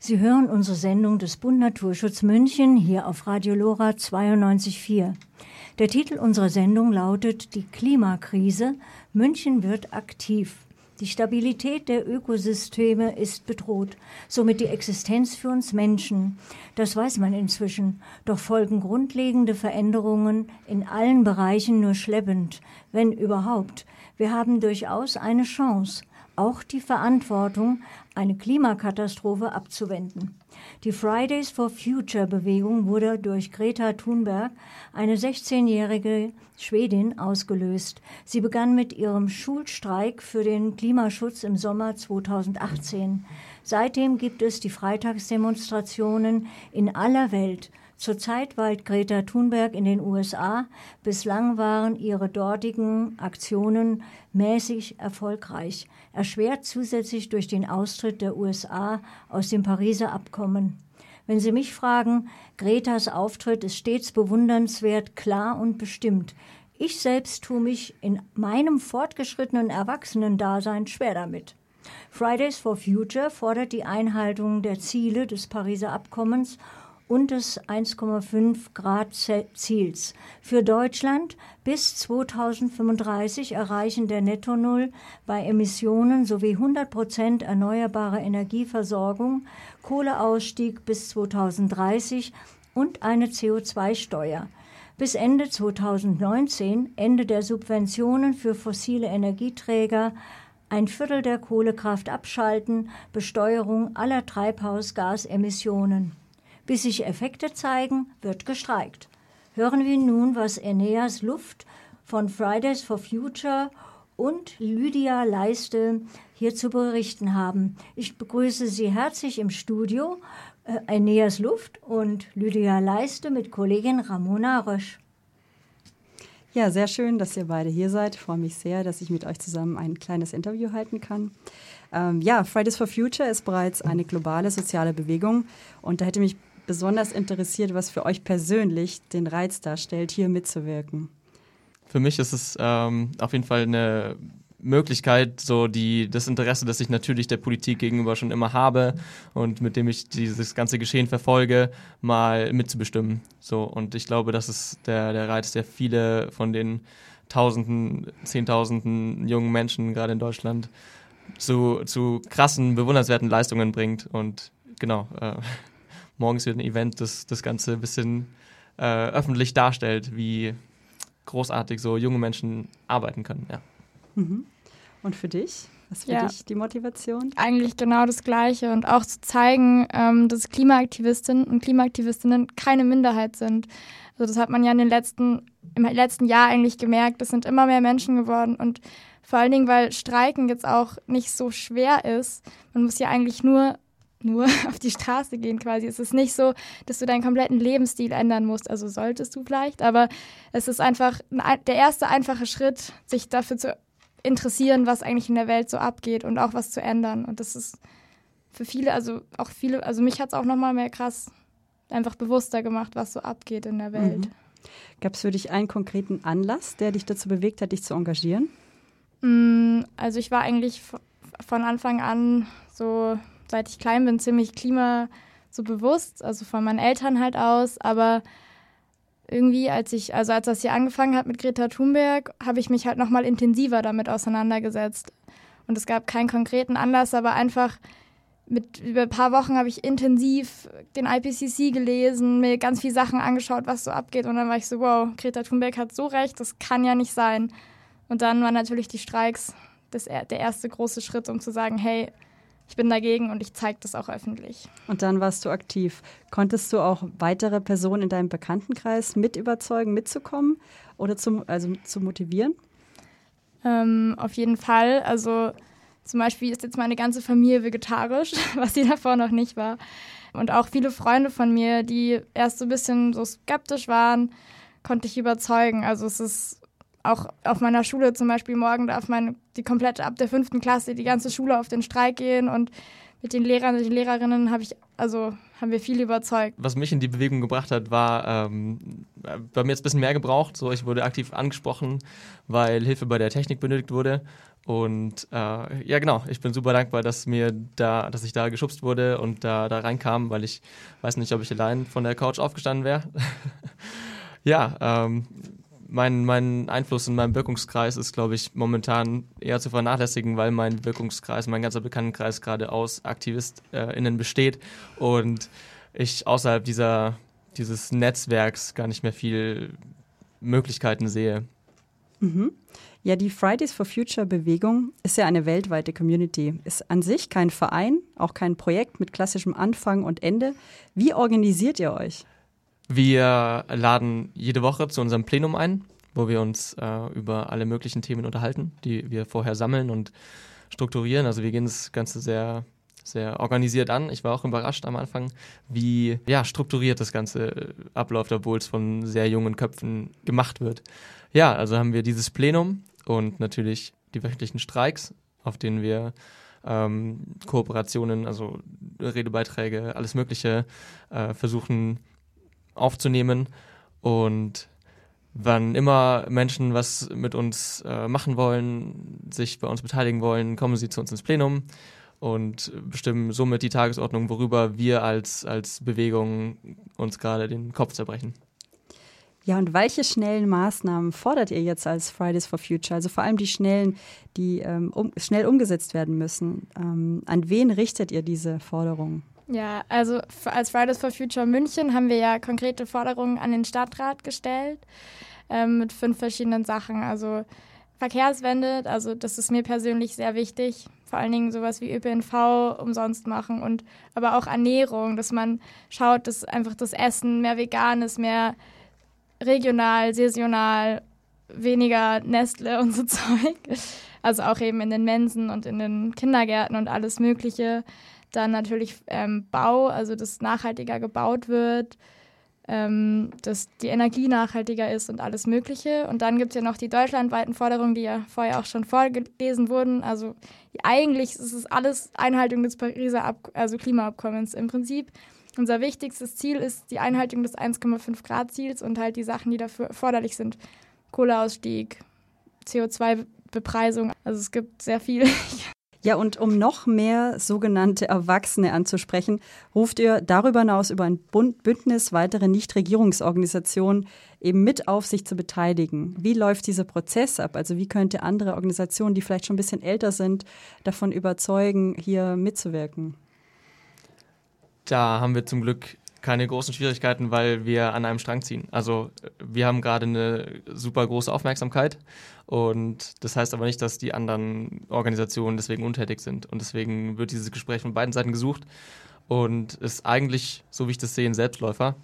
Sie hören unsere Sendung des Bund Naturschutz München hier auf Radio Lora 92.4. Der Titel unserer Sendung lautet Die Klimakrise. München wird aktiv. Die Stabilität der Ökosysteme ist bedroht, somit die Existenz für uns Menschen. Das weiß man inzwischen. Doch folgen grundlegende Veränderungen in allen Bereichen nur schleppend, wenn überhaupt. Wir haben durchaus eine Chance auch die Verantwortung, eine Klimakatastrophe abzuwenden. Die Fridays for Future Bewegung wurde durch Greta Thunberg, eine 16-jährige Schwedin, ausgelöst. Sie begann mit ihrem Schulstreik für den Klimaschutz im Sommer 2018. Seitdem gibt es die Freitagsdemonstrationen in aller Welt Zurzeit weilt Greta Thunberg in den USA. Bislang waren ihre dortigen Aktionen mäßig erfolgreich, erschwert zusätzlich durch den Austritt der USA aus dem Pariser Abkommen. Wenn Sie mich fragen, Gretas Auftritt ist stets bewundernswert, klar und bestimmt. Ich selbst tue mich in meinem fortgeschrittenen Erwachsenendasein schwer damit. Fridays for Future fordert die Einhaltung der Ziele des Pariser Abkommens und des 1,5 Grad Ziels. Für Deutschland bis 2035 erreichen der Netto Null bei Emissionen sowie 100 Prozent erneuerbare Energieversorgung, Kohleausstieg bis 2030 und eine CO2-Steuer. Bis Ende 2019, Ende der Subventionen für fossile Energieträger, ein Viertel der Kohlekraft abschalten, Besteuerung aller Treibhausgasemissionen. Bis sich Effekte zeigen, wird gestreikt. Hören wir nun, was Eneas Luft von Fridays for Future und Lydia Leiste hier zu berichten haben. Ich begrüße Sie herzlich im Studio, äh, Eneas Luft und Lydia Leiste mit Kollegin Ramona Rösch. Ja, sehr schön, dass ihr beide hier seid. Ich freue mich sehr, dass ich mit euch zusammen ein kleines Interview halten kann. Ähm, ja, Fridays for Future ist bereits eine globale soziale Bewegung und da hätte mich besonders interessiert, was für euch persönlich den Reiz darstellt, hier mitzuwirken. Für mich ist es ähm, auf jeden Fall eine Möglichkeit, so die, das Interesse, das ich natürlich der Politik gegenüber schon immer habe und mit dem ich dieses ganze Geschehen verfolge, mal mitzubestimmen. So, und ich glaube, das ist der, der Reiz, der viele von den Tausenden, Zehntausenden jungen Menschen gerade in Deutschland zu, zu krassen, bewundernswerten Leistungen bringt. Und genau, äh, morgens wird ein Event, das das Ganze ein bisschen äh, öffentlich darstellt, wie großartig so junge Menschen arbeiten können. Ja. Mhm. Und für dich? Was für ja. dich die Motivation? Eigentlich genau das Gleiche und auch zu zeigen, ähm, dass Klimaaktivistinnen und Klimaaktivistinnen keine Minderheit sind. Also das hat man ja in den letzten, im letzten Jahr eigentlich gemerkt. Es sind immer mehr Menschen geworden und vor allen Dingen, weil Streiken jetzt auch nicht so schwer ist. Man muss ja eigentlich nur nur auf die Straße gehen quasi. Es ist nicht so, dass du deinen kompletten Lebensstil ändern musst. Also solltest du vielleicht, aber es ist einfach der erste einfache Schritt, sich dafür zu interessieren, was eigentlich in der Welt so abgeht und auch was zu ändern. Und das ist für viele, also auch viele, also mich hat es auch nochmal mehr krass einfach bewusster gemacht, was so abgeht in der Welt. Mhm. Gab es für dich einen konkreten Anlass, der dich dazu bewegt hat, dich zu engagieren? Mm, also ich war eigentlich von Anfang an so seit ich klein bin, ziemlich klima so bewusst, also von meinen Eltern halt aus, aber irgendwie, als ich, also als das hier angefangen hat mit Greta Thunberg, habe ich mich halt nochmal intensiver damit auseinandergesetzt. Und es gab keinen konkreten Anlass, aber einfach mit über ein paar Wochen habe ich intensiv den IPCC gelesen, mir ganz viele Sachen angeschaut, was so abgeht. Und dann war ich so, wow, Greta Thunberg hat so recht, das kann ja nicht sein. Und dann waren natürlich die Streiks das, der erste große Schritt, um zu sagen, hey, ich bin dagegen und ich zeige das auch öffentlich. Und dann warst du aktiv. Konntest du auch weitere Personen in deinem Bekanntenkreis mit überzeugen, mitzukommen oder zu, also zu motivieren? Ähm, auf jeden Fall. Also zum Beispiel ist jetzt meine ganze Familie vegetarisch, was sie davor noch nicht war. Und auch viele Freunde von mir, die erst so ein bisschen so skeptisch waren, konnte ich überzeugen. Also es ist auch auf meiner Schule zum Beispiel morgen darf man die komplette ab der fünften Klasse die ganze Schule auf den Streik gehen und mit den Lehrern und den Lehrerinnen habe ich also haben wir viel überzeugt. Was mich in die Bewegung gebracht hat, war ähm, bei mir jetzt ein bisschen mehr gebraucht. So, ich wurde aktiv angesprochen, weil Hilfe bei der Technik benötigt wurde. Und äh, ja, genau, ich bin super dankbar, dass mir da, dass ich da geschubst wurde und da, da reinkam, weil ich weiß nicht, ob ich allein von der Couch aufgestanden wäre. ja, ähm, mein, mein Einfluss in meinem Wirkungskreis ist, glaube ich, momentan eher zu vernachlässigen, weil mein Wirkungskreis, mein ganzer Bekanntenkreis gerade aus AktivistInnen besteht und ich außerhalb dieser, dieses Netzwerks gar nicht mehr viel Möglichkeiten sehe. Mhm. Ja, die Fridays for Future Bewegung ist ja eine weltweite Community, ist an sich kein Verein, auch kein Projekt mit klassischem Anfang und Ende. Wie organisiert ihr euch? Wir laden jede Woche zu unserem Plenum ein, wo wir uns äh, über alle möglichen Themen unterhalten, die wir vorher sammeln und strukturieren. Also wir gehen das Ganze sehr, sehr organisiert an. Ich war auch überrascht am Anfang, wie ja, strukturiert das ganze abläuft, obwohl es von sehr jungen Köpfen gemacht wird. Ja, also haben wir dieses Plenum und natürlich die wöchentlichen Streiks, auf denen wir ähm, Kooperationen, also Redebeiträge, alles Mögliche äh, versuchen aufzunehmen. Und wann immer Menschen was mit uns äh, machen wollen, sich bei uns beteiligen wollen, kommen sie zu uns ins Plenum und bestimmen somit die Tagesordnung, worüber wir als, als Bewegung uns gerade den Kopf zerbrechen. Ja, und welche schnellen Maßnahmen fordert ihr jetzt als Fridays for Future? Also vor allem die schnellen, die ähm, um, schnell umgesetzt werden müssen. Ähm, an wen richtet ihr diese Forderungen? Ja, also als Fridays for Future München haben wir ja konkrete Forderungen an den Stadtrat gestellt ähm, mit fünf verschiedenen Sachen. Also Verkehrswende, also das ist mir persönlich sehr wichtig. Vor allen Dingen sowas wie ÖPNV umsonst machen und aber auch Ernährung, dass man schaut, dass einfach das Essen mehr vegan ist, mehr regional, saisonal, weniger Nestle und so Zeug. Also auch eben in den Mensen und in den Kindergärten und alles Mögliche. Dann natürlich ähm, Bau, also dass nachhaltiger gebaut wird, ähm, dass die Energie nachhaltiger ist und alles Mögliche. Und dann gibt es ja noch die deutschlandweiten Forderungen, die ja vorher auch schon vorgelesen wurden. Also eigentlich ist es alles Einhaltung des Pariser Ab also Klimaabkommens im Prinzip. Unser wichtigstes Ziel ist die Einhaltung des 1,5 Grad Ziels und halt die Sachen, die dafür erforderlich sind. Kohleausstieg, CO2-Bepreisung. Also es gibt sehr viel. Ja, und um noch mehr sogenannte Erwachsene anzusprechen, ruft ihr darüber hinaus über ein Bündnis weitere Nichtregierungsorganisationen eben mit auf, sich zu beteiligen. Wie läuft dieser Prozess ab? Also wie könnte andere Organisationen, die vielleicht schon ein bisschen älter sind, davon überzeugen, hier mitzuwirken? Da haben wir zum Glück keine großen Schwierigkeiten, weil wir an einem Strang ziehen. Also wir haben gerade eine super große Aufmerksamkeit und das heißt aber nicht, dass die anderen Organisationen deswegen untätig sind. Und deswegen wird dieses Gespräch von beiden Seiten gesucht und ist eigentlich, so wie ich das sehe, ein Selbstläufer.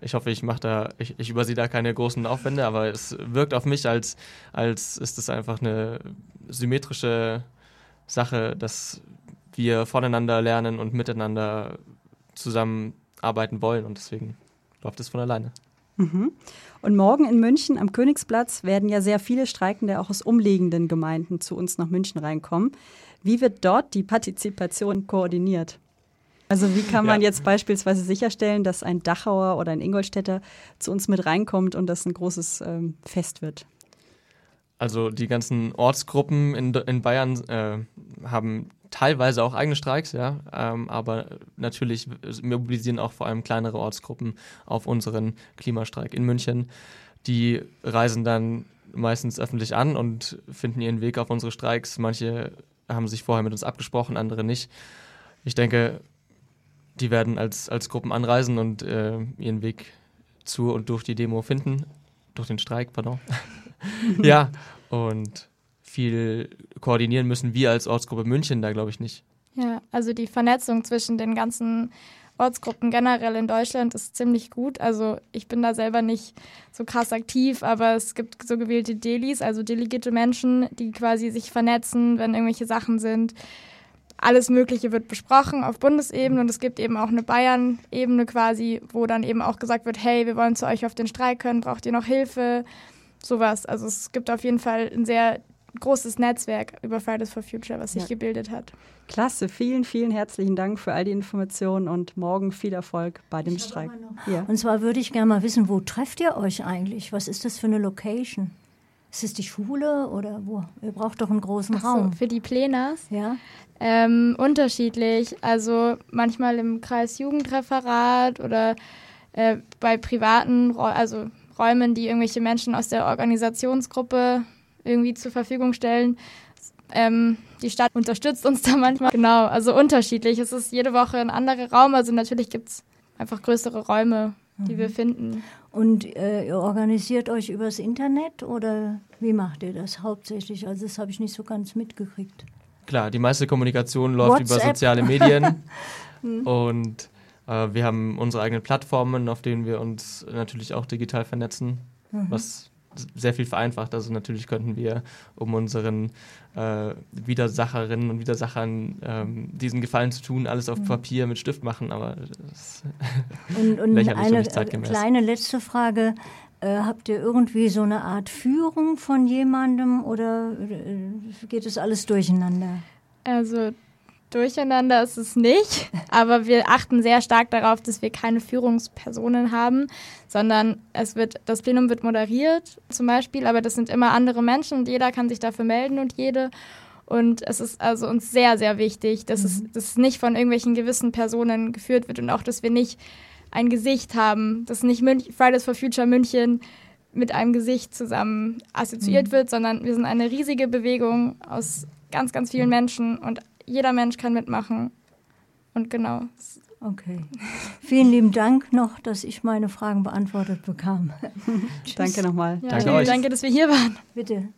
Ich hoffe, ich mache da, ich, ich übersehe da keine großen Aufwände, aber es wirkt auf mich, als, als ist es einfach eine symmetrische Sache, dass wir voneinander lernen und miteinander zusammenarbeiten wollen und deswegen läuft es von alleine. Mhm. Und morgen in München am Königsplatz werden ja sehr viele Streikende auch aus umliegenden Gemeinden zu uns nach München reinkommen. Wie wird dort die Partizipation koordiniert? Also wie kann man ja. jetzt beispielsweise sicherstellen, dass ein Dachauer oder ein Ingolstädter zu uns mit reinkommt und das ein großes ähm, Fest wird? Also die ganzen Ortsgruppen in, in Bayern äh, haben teilweise auch eigene Streiks, ja, ähm, aber natürlich mobilisieren auch vor allem kleinere Ortsgruppen auf unseren Klimastreik in München. Die reisen dann meistens öffentlich an und finden ihren Weg auf unsere Streiks. Manche haben sich vorher mit uns abgesprochen, andere nicht. Ich denke, die werden als, als Gruppen anreisen und äh, ihren Weg zu und durch die Demo finden. Durch den Streik, pardon. ja, und viel koordinieren müssen wir als Ortsgruppe München da, glaube ich, nicht. Ja, also die Vernetzung zwischen den ganzen Ortsgruppen generell in Deutschland ist ziemlich gut. Also ich bin da selber nicht so krass aktiv, aber es gibt so gewählte Delis, also delegierte Menschen, die quasi sich vernetzen, wenn irgendwelche Sachen sind. Alles Mögliche wird besprochen auf Bundesebene und es gibt eben auch eine Bayern-Ebene quasi, wo dann eben auch gesagt wird, hey, wir wollen zu euch auf den Streik können, braucht ihr noch Hilfe? Sowas. Also es gibt auf jeden Fall ein sehr großes Netzwerk über Fridays for Future, was sich ja. gebildet hat. Klasse, vielen, vielen herzlichen Dank für all die Informationen und morgen viel Erfolg bei dem ich Streik. Ja. Und zwar würde ich gerne mal wissen, wo trefft ihr euch eigentlich? Was ist das für eine Location? Ist es die Schule oder wo? Ihr braucht doch einen großen Ach so, Raum. für die Plänas. Ja. Ähm, unterschiedlich. Also manchmal im Kreis Jugendreferat oder äh, bei privaten, also Räumen, die irgendwelche Menschen aus der Organisationsgruppe irgendwie zur Verfügung stellen. Ähm, die Stadt unterstützt uns da manchmal. Genau, also unterschiedlich. Es ist jede Woche ein anderer Raum. Also natürlich gibt es einfach größere Räume, die wir finden. Und äh, ihr organisiert euch übers Internet oder wie macht ihr das hauptsächlich? Also das habe ich nicht so ganz mitgekriegt. Klar, die meiste Kommunikation läuft über WhatsApp. soziale Medien und äh, wir haben unsere eigenen Plattformen, auf denen wir uns natürlich auch digital vernetzen, was sehr viel vereinfacht. Also natürlich könnten wir, um unseren äh, Widersacherinnen und Widersachern ähm, diesen Gefallen zu tun, alles auf Papier mit Stift machen, aber das, Und, und Lächerlich und eine nicht äh, zeitgemäß. kleine letzte Frage. Äh, habt ihr irgendwie so eine Art Führung von jemandem oder äh, geht es alles durcheinander? Also durcheinander ist es nicht, aber wir achten sehr stark darauf, dass wir keine Führungspersonen haben, sondern es wird, das Plenum wird moderiert zum Beispiel, aber das sind immer andere Menschen und jeder kann sich dafür melden und jede. Und es ist also uns sehr, sehr wichtig, dass, es, dass es nicht von irgendwelchen gewissen Personen geführt wird und auch, dass wir nicht ein Gesicht haben, dass nicht Münch, Fridays for Future München mit einem Gesicht zusammen assoziiert wird, sondern wir sind eine riesige Bewegung aus ganz, ganz vielen Menschen und jeder Mensch kann mitmachen. Und genau. Okay. Vielen lieben Dank noch, dass ich meine Fragen beantwortet bekam. Danke nochmal. Ja, Danke vielen euch. Danke, dass wir hier waren. Bitte.